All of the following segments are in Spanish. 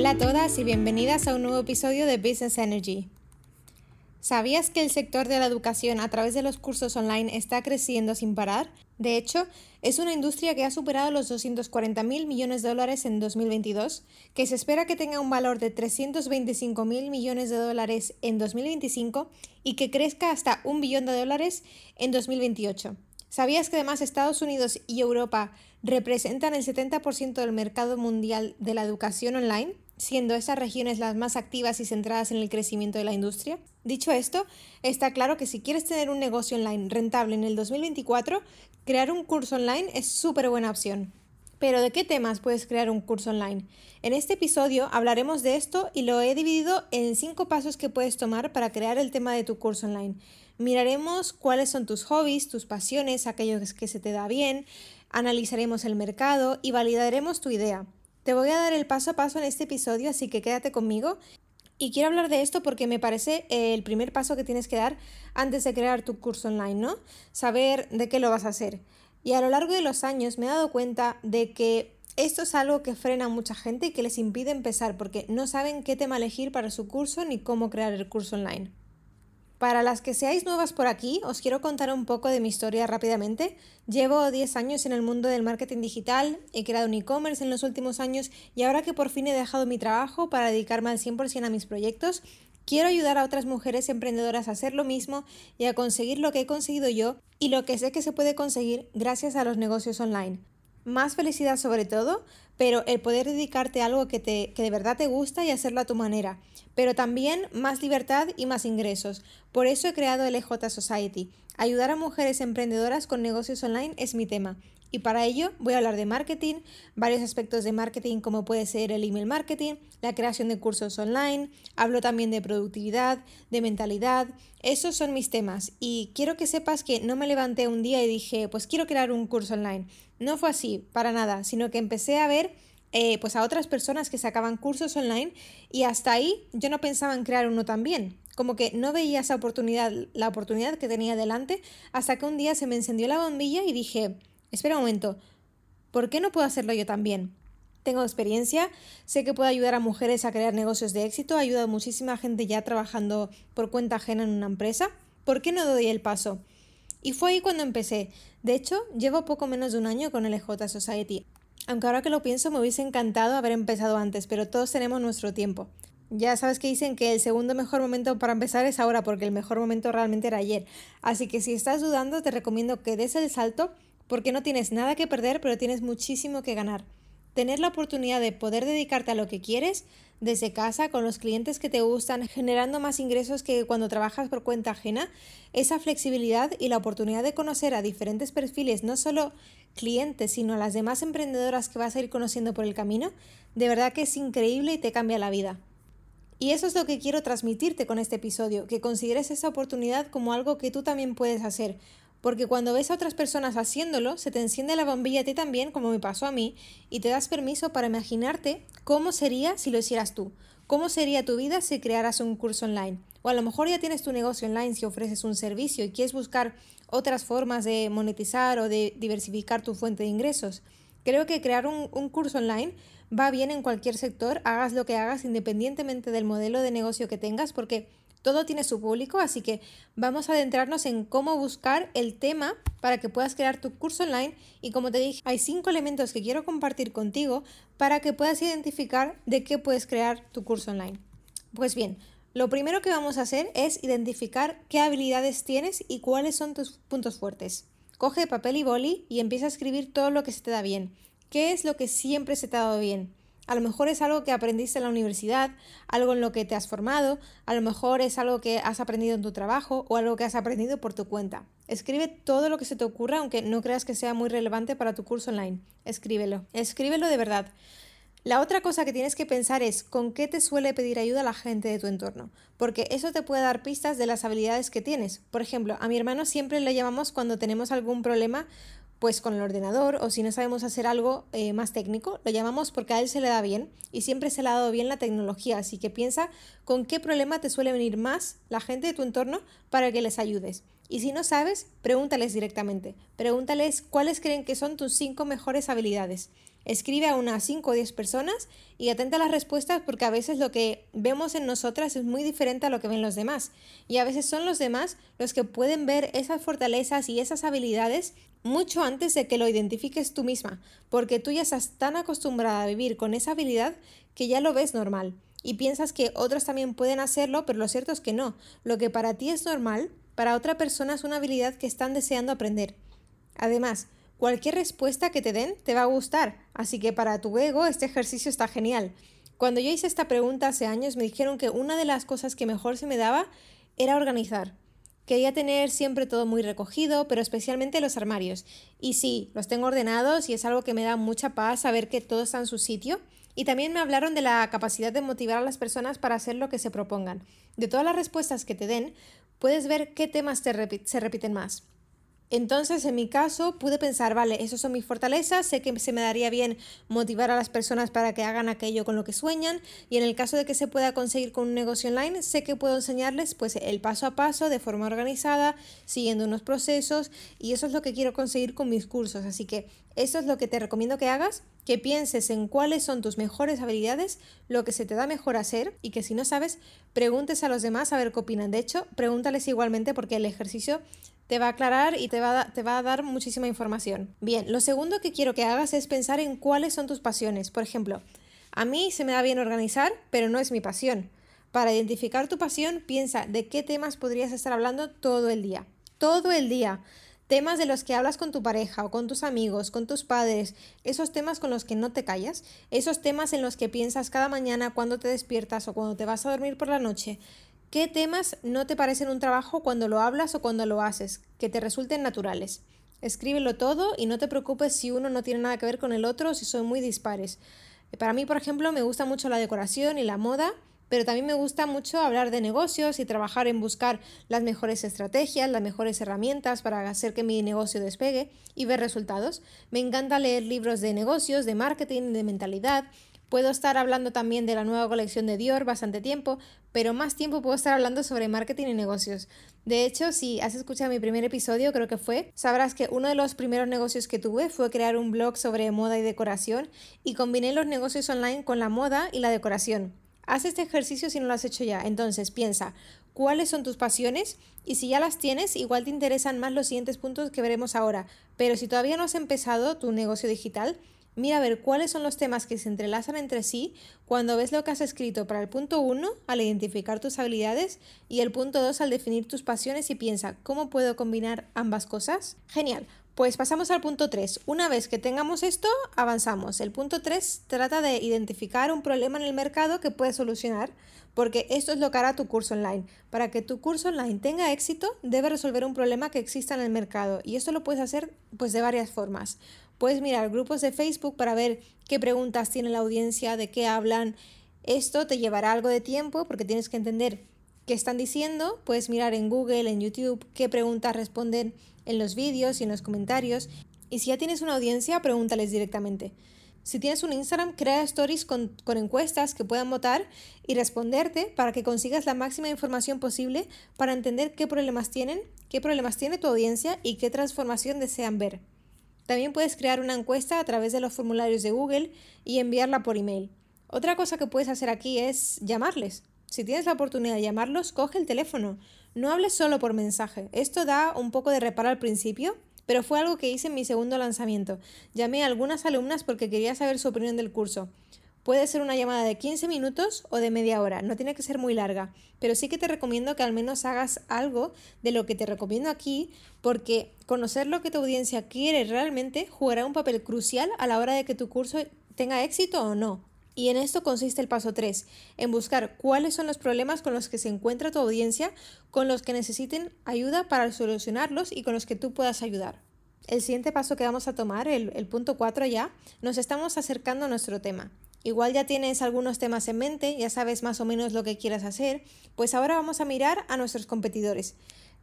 Hola a todas y bienvenidas a un nuevo episodio de Business Energy. ¿Sabías que el sector de la educación a través de los cursos online está creciendo sin parar? De hecho, es una industria que ha superado los 240 mil millones de dólares en 2022, que se espera que tenga un valor de 325 mil millones de dólares en 2025 y que crezca hasta un billón de dólares en 2028. ¿Sabías que además Estados Unidos y Europa representan el 70% del mercado mundial de la educación online? Siendo esas regiones las más activas y centradas en el crecimiento de la industria. Dicho esto, está claro que si quieres tener un negocio online rentable en el 2024, crear un curso online es súper buena opción. Pero ¿de qué temas puedes crear un curso online? En este episodio hablaremos de esto y lo he dividido en cinco pasos que puedes tomar para crear el tema de tu curso online. Miraremos cuáles son tus hobbies, tus pasiones, aquellos que se te da bien, analizaremos el mercado y validaremos tu idea. Te voy a dar el paso a paso en este episodio, así que quédate conmigo. Y quiero hablar de esto porque me parece el primer paso que tienes que dar antes de crear tu curso online, ¿no? Saber de qué lo vas a hacer. Y a lo largo de los años me he dado cuenta de que esto es algo que frena a mucha gente y que les impide empezar porque no saben qué tema elegir para su curso ni cómo crear el curso online. Para las que seáis nuevas por aquí, os quiero contar un poco de mi historia rápidamente. Llevo 10 años en el mundo del marketing digital, he creado un e-commerce en los últimos años y ahora que por fin he dejado mi trabajo para dedicarme al 100% a mis proyectos, quiero ayudar a otras mujeres emprendedoras a hacer lo mismo y a conseguir lo que he conseguido yo y lo que sé que se puede conseguir gracias a los negocios online. Más felicidad sobre todo, pero el poder dedicarte a algo que, te, que de verdad te gusta y hacerlo a tu manera pero también más libertad y más ingresos. Por eso he creado el EJ Society. Ayudar a mujeres emprendedoras con negocios online es mi tema. Y para ello voy a hablar de marketing, varios aspectos de marketing como puede ser el email marketing, la creación de cursos online, hablo también de productividad, de mentalidad, esos son mis temas y quiero que sepas que no me levanté un día y dije pues quiero crear un curso online. No fue así, para nada, sino que empecé a ver eh, pues a otras personas que sacaban cursos online y hasta ahí yo no pensaba en crear uno también. Como que no veía esa oportunidad, la oportunidad que tenía delante, hasta que un día se me encendió la bombilla y dije, espera un momento, ¿por qué no puedo hacerlo yo también? Tengo experiencia, sé que puedo ayudar a mujeres a crear negocios de éxito, he ayudado a muchísima gente ya trabajando por cuenta ajena en una empresa. ¿Por qué no doy el paso? Y fue ahí cuando empecé. De hecho, llevo poco menos de un año con el EJ Society. Aunque ahora que lo pienso me hubiese encantado haber empezado antes, pero todos tenemos nuestro tiempo. Ya sabes que dicen que el segundo mejor momento para empezar es ahora, porque el mejor momento realmente era ayer. Así que si estás dudando, te recomiendo que des el salto, porque no tienes nada que perder, pero tienes muchísimo que ganar. Tener la oportunidad de poder dedicarte a lo que quieres desde casa, con los clientes que te gustan, generando más ingresos que cuando trabajas por cuenta ajena, esa flexibilidad y la oportunidad de conocer a diferentes perfiles, no solo clientes, sino a las demás emprendedoras que vas a ir conociendo por el camino, de verdad que es increíble y te cambia la vida. Y eso es lo que quiero transmitirte con este episodio, que consideres esa oportunidad como algo que tú también puedes hacer, porque cuando ves a otras personas haciéndolo, se te enciende la bombilla a ti también, como me pasó a mí, y te das permiso para imaginarte cómo sería si lo hicieras tú, cómo sería tu vida si crearas un curso online. O a lo mejor ya tienes tu negocio online si ofreces un servicio y quieres buscar otras formas de monetizar o de diversificar tu fuente de ingresos. Creo que crear un, curso online va bien en cualquier sector, hagas lo que hagas independientemente del modelo de negocio que tengas, porque todo tiene su público, así que vamos a adentrarnos en cómo buscar el tema para que puedas crear tu curso online y como te dije, hay cinco elementos que quiero compartir contigo para que puedas identificar de qué puedes crear tu curso online. Pues bien, lo primero que vamos a hacer es identificar qué habilidades tienes y cuáles son tus puntos fuertes. Coge papel y boli y empieza a escribir todo lo que se te da bien. ¿Qué es lo que siempre se te ha dado bien? A lo mejor es algo que aprendiste en la universidad, algo en lo que te has formado, a lo mejor es algo que has aprendido en tu trabajo o algo que has aprendido por tu cuenta. Escribe todo lo que se te ocurra, aunque no creas que sea muy relevante para tu curso online. Escríbelo. Escríbelo de verdad. La otra cosa que tienes que pensar es con qué te suele pedir ayuda la gente de tu entorno, porque eso te puede dar pistas de las habilidades que tienes. Por ejemplo, a mi hermano siempre le llamamos cuando tenemos algún problema pues con el ordenador o si no sabemos hacer algo eh, más técnico, lo llamamos porque a él se le da bien y siempre se le ha dado bien la tecnología, así que piensa con qué problema te suele venir más la gente de tu entorno para que les ayudes. Y si no sabes, pregúntales directamente. Pregúntales cuáles creen que son tus cinco mejores habilidades. Escribe a unas 5 o 10 personas y atenta a las respuestas porque a veces lo que vemos en nosotras es muy diferente a lo que ven los demás. Y a veces son los demás los que pueden ver esas fortalezas y esas habilidades mucho antes de que lo identifiques tú misma, porque tú ya estás tan acostumbrada a vivir con esa habilidad que ya lo ves normal. Y piensas que otros también pueden hacerlo, pero lo cierto es que no. Lo que para ti es normal, para otra persona es una habilidad que están deseando aprender. Además, Cualquier respuesta que te den te va a gustar, así que para tu ego este ejercicio está genial. Cuando yo hice esta pregunta hace años me dijeron que una de las cosas que mejor se me daba era organizar. Quería tener siempre todo muy recogido, pero especialmente los armarios. Y sí, los tengo ordenados y es algo que me da mucha paz saber que todo está en su sitio. Y también me hablaron de la capacidad de motivar a las personas para hacer lo que se propongan. De todas las respuestas que te den, puedes ver qué temas te se repiten más. Entonces, en mi caso, pude pensar, vale, esas son mis fortalezas, sé que se me daría bien motivar a las personas para que hagan aquello con lo que sueñan y en el caso de que se pueda conseguir con un negocio online, sé que puedo enseñarles pues el paso a paso de forma organizada, siguiendo unos procesos y eso es lo que quiero conseguir con mis cursos. Así que eso es lo que te recomiendo que hagas, que pienses en cuáles son tus mejores habilidades, lo que se te da mejor hacer y que si no sabes, preguntes a los demás a ver qué opinan. De hecho, pregúntales igualmente porque el ejercicio te va a aclarar y te va a, dar muchísima información. Bien, lo segundo que quiero que hagas es pensar en cuáles son tus pasiones. Por ejemplo, a mí se me da bien organizar, pero no es mi pasión. Para identificar tu pasión, piensa de qué temas podrías estar hablando todo el día. Todo el día. Temas de los que hablas con tu pareja o con tus amigos, con tus padres, esos temas con los que no te callas, esos temas en los que piensas cada mañana cuando te despiertas o cuando te vas a dormir por la noche, ¿Qué temas no te parecen un trabajo cuando lo hablas o cuando lo haces? Que te resulten naturales. Escríbelo todo y no te preocupes si uno no tiene nada que ver con el otro o si son muy dispares. Para mí, por ejemplo, me gusta mucho la decoración y la moda, pero también me gusta mucho hablar de negocios y trabajar en buscar las mejores estrategias, las mejores herramientas para hacer que mi negocio despegue y ver resultados. Me encanta leer libros de negocios, de marketing, de mentalidad, Puedo estar hablando también de la nueva colección de Dior bastante tiempo, pero más tiempo puedo estar hablando sobre marketing y negocios. De hecho, si has escuchado mi primer episodio, creo que fue, sabrás que uno de los primeros negocios que tuve fue crear un blog sobre moda y decoración y combiné los negocios online con la moda y la decoración. Haz este ejercicio si no lo has hecho ya. Entonces, piensa, ¿cuáles son tus pasiones? Y si ya las tienes, igual te interesan más los siguientes puntos que veremos ahora. Pero si todavía no has empezado tu negocio digital, Mira a ver cuáles son los temas que se entrelazan entre sí cuando ves lo que has escrito para el punto 1 al identificar tus habilidades y el punto 2 al definir tus pasiones y piensa, ¿cómo puedo combinar ambas cosas? Genial. Pues pasamos al punto 3. Una vez que tengamos esto, avanzamos. El punto 3 trata de identificar un problema en el mercado que puedes solucionar, porque esto es lo que hará tu curso online. Para que tu curso online tenga éxito, debe resolver un problema que exista en el mercado y esto lo puedes hacer pues de varias formas. Puedes mirar grupos de Facebook para ver qué preguntas tiene la audiencia, de qué hablan. Esto te llevará algo de tiempo porque tienes que entender qué están diciendo. Puedes mirar en Google, en YouTube, qué preguntas responden en los vídeos y en los comentarios. Y si ya tienes una audiencia, pregúntales directamente. Si tienes un Instagram, crea stories con, encuestas que puedan votar y responderte para que consigas la máxima información posible para entender qué problemas tienen, qué problemas tiene tu audiencia y qué transformación desean ver. También puedes crear una encuesta a través de los formularios de Google y enviarla por email. Otra cosa que puedes hacer aquí es llamarles. Si tienes la oportunidad de llamarlos, coge el teléfono. No hables solo por mensaje. Esto da un poco de reparo al principio, pero fue algo que hice en mi segundo lanzamiento. Llamé a algunas alumnas porque quería saber su opinión del curso. Puede ser una llamada de 15 minutos o de media hora, no tiene que ser muy larga, pero sí que te recomiendo que al menos hagas algo de lo que te recomiendo aquí, porque conocer lo que tu audiencia quiere realmente jugará un papel crucial a la hora de que tu curso tenga éxito o no. Y en esto consiste el paso 3, en buscar cuáles son los problemas con los que se encuentra tu audiencia, con los que necesiten ayuda para solucionarlos y con los que tú puedas ayudar. El siguiente paso que vamos a tomar, el, punto 4 ya, nos estamos acercando a nuestro tema. Igual ya tienes algunos temas en mente, ya sabes más o menos lo que quieras hacer, pues ahora vamos a mirar a nuestros competidores.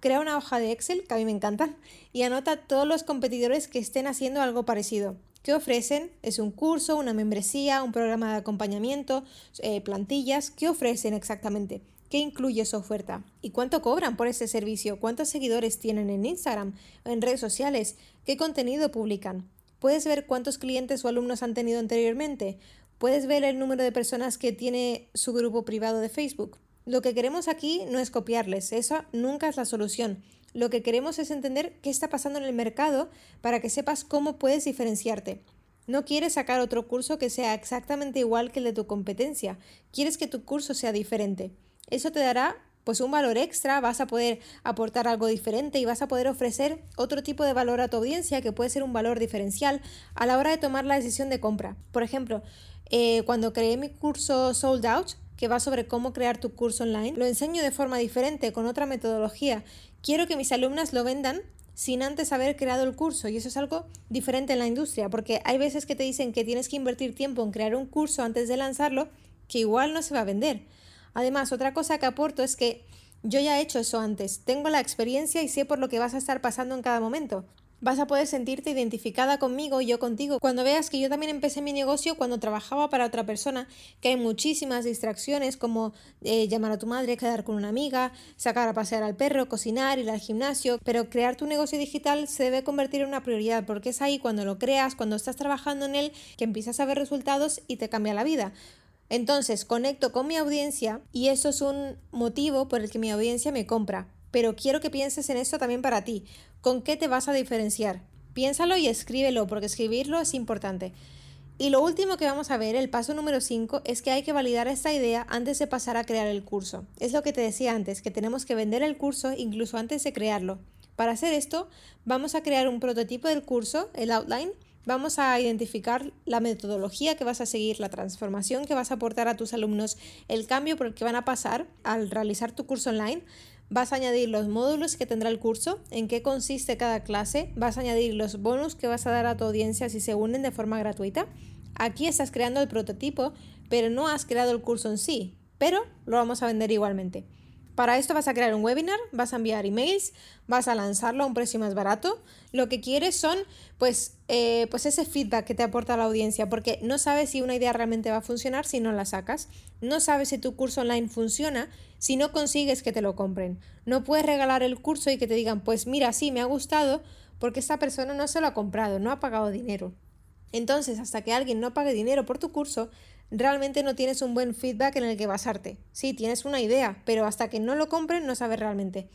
Crea una hoja de Excel, que a mí me encantan, y anota todos los competidores que estén haciendo algo parecido. ¿Qué ofrecen? ¿Es un curso, una membresía, un programa de acompañamiento, eh, plantillas? ¿Qué ofrecen exactamente? qué incluye su oferta y cuánto cobran por ese servicio, cuántos seguidores tienen en Instagram en redes sociales, qué contenido publican. Puedes ver cuántos clientes o alumnos han tenido anteriormente. Puedes ver el número de personas que tiene su grupo privado de Facebook. Lo que queremos aquí no es copiarles, eso nunca es la solución. Lo que queremos es entender qué está pasando en el mercado para que sepas cómo puedes diferenciarte. No quieres sacar otro curso que sea exactamente igual que el de tu competencia, quieres que tu curso sea diferente. Eso te dará pues un valor extra, vas a poder aportar algo diferente y vas a poder ofrecer otro tipo de valor a tu audiencia que puede ser un valor diferencial a la hora de tomar la decisión de compra. Por ejemplo, eh, cuando creé mi curso Sold Out, que va sobre cómo crear tu curso online, lo enseño de forma diferente, con otra metodología. Quiero que mis alumnas lo vendan sin antes haber creado el curso y eso es algo diferente en la industria, porque hay veces que te dicen que tienes que invertir tiempo en crear un curso antes de lanzarlo, que igual no se va a vender. Además, otra cosa que aporto es que yo ya he hecho eso antes, tengo la experiencia y sé por lo que vas a estar pasando en cada momento. Vas a poder sentirte identificada conmigo y yo contigo cuando veas que yo también empecé mi negocio cuando trabajaba para otra persona, que hay muchísimas distracciones como eh, llamar a tu madre, quedar con una amiga, sacar a pasear al perro, cocinar, ir al gimnasio, pero crear tu negocio digital se debe convertir en una prioridad porque es ahí cuando lo creas, cuando estás trabajando en él, que empiezas a ver resultados y te cambia la vida. Entonces conecto con mi audiencia y eso es un motivo por el que mi audiencia me compra pero quiero que pienses en esto también para ti. ¿Con qué te vas a diferenciar? Piénsalo y escríbelo, porque escribirlo es importante. Y lo último que vamos a ver, el paso número 5, es que hay que validar esta idea antes de pasar a crear el curso. Es lo que te decía antes, que tenemos que vender el curso incluso antes de crearlo. Para hacer esto, vamos a crear un prototipo del curso, el outline, vamos a identificar la metodología que vas a seguir, la transformación que vas a aportar a tus alumnos, el cambio por el que van a pasar al realizar tu curso online, Vas a añadir los módulos que tendrá el curso, en qué consiste cada clase, vas a añadir los bonus que vas a dar a tu audiencia si se unen de forma gratuita. Aquí estás creando el prototipo, pero no has creado el curso en sí, pero lo vamos a vender igualmente. Para esto vas a crear un webinar, vas a enviar emails, vas a lanzarlo a un precio más barato. Lo que quieres son pues, eh, pues ese feedback que te aporta la audiencia, porque no sabes si una idea realmente va a funcionar si no la sacas. No sabes si tu curso online funciona si no consigues que te lo compren. No puedes regalar el curso y que te digan, pues mira, sí, me ha gustado, porque esta persona no se lo ha comprado, no ha pagado dinero. Entonces, hasta que alguien no pague dinero por tu curso, realmente no tienes un buen feedback en el que basarte. Sí, tienes una idea, pero hasta que no lo compren no sabes realmente.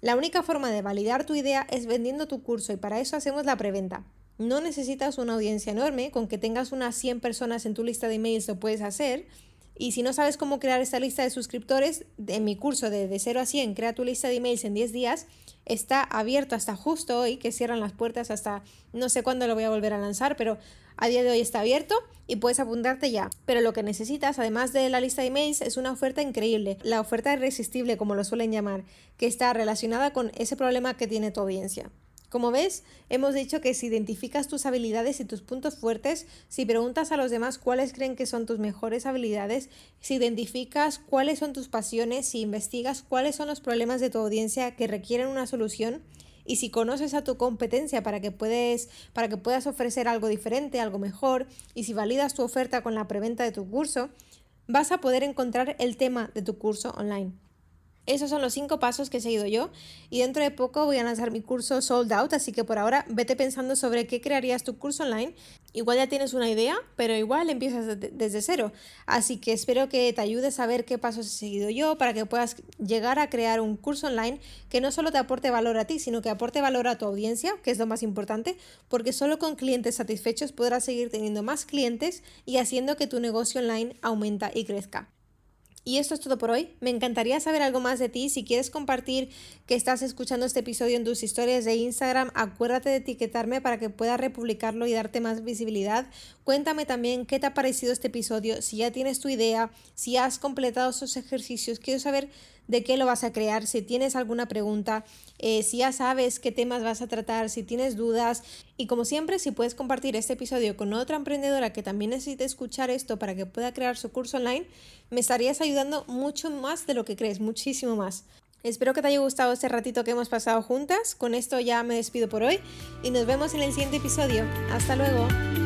La única forma de validar tu idea es vendiendo tu curso y para eso hacemos la preventa. No necesitas una audiencia enorme, con que tengas unas 100 personas en tu lista de emails lo puedes hacer. Y si no sabes cómo crear esta lista de suscriptores, en mi curso de, de 0 a 100, crea tu lista de emails en 10 días, está abierto hasta justo hoy, que cierran las puertas hasta no sé cuándo lo voy a volver a lanzar, pero a día de hoy está abierto y puedes apuntarte ya. Pero lo que necesitas, además de la lista de emails, es una oferta increíble, la oferta irresistible, como lo suelen llamar, que está relacionada con ese problema que tiene tu audiencia. Como ves, hemos dicho que si identificas tus habilidades y tus puntos fuertes, si preguntas a los demás cuáles creen que son tus mejores habilidades, si identificas cuáles son tus pasiones, si investigas cuáles son los problemas de tu audiencia que requieren una solución, y si conoces a tu competencia para que, puedes, para que puedas ofrecer algo diferente, algo mejor, y si validas tu oferta con la preventa de tu curso, vas a poder encontrar el tema de tu curso online. Esos son los cinco pasos que he seguido yo y dentro de poco voy a lanzar mi curso Sold Out, así que por ahora vete pensando sobre qué crearías tu curso online. Igual ya tienes una idea, pero igual empiezas desde cero. Así que espero que te ayude a saber qué pasos he seguido yo para que puedas llegar a crear un curso online que no solo te aporte valor a ti, sino que aporte valor a tu audiencia, que es lo más importante, porque solo con clientes satisfechos podrás seguir teniendo más clientes y haciendo que tu negocio online aumenta y crezca. Y esto es todo por hoy. Me encantaría saber algo más de ti. Si quieres compartir que estás escuchando este episodio en tus historias de Instagram, acuérdate de etiquetarme para que pueda republicarlo y darte más visibilidad. Cuéntame también qué te ha parecido este episodio, si ya tienes tu idea, si has completado esos ejercicios. Quiero saber de qué lo vas a crear, si tienes alguna pregunta, eh, si ya sabes qué temas vas a tratar, si tienes dudas. Y como siempre, si puedes compartir este episodio con otra emprendedora que también necesite escuchar esto para que pueda crear su curso online, me estarías ayudando mucho más de lo que crees, muchísimo más. Espero que te haya gustado este ratito que hemos pasado juntas. Con esto ya me despido por hoy y nos vemos en el siguiente episodio. Hasta luego.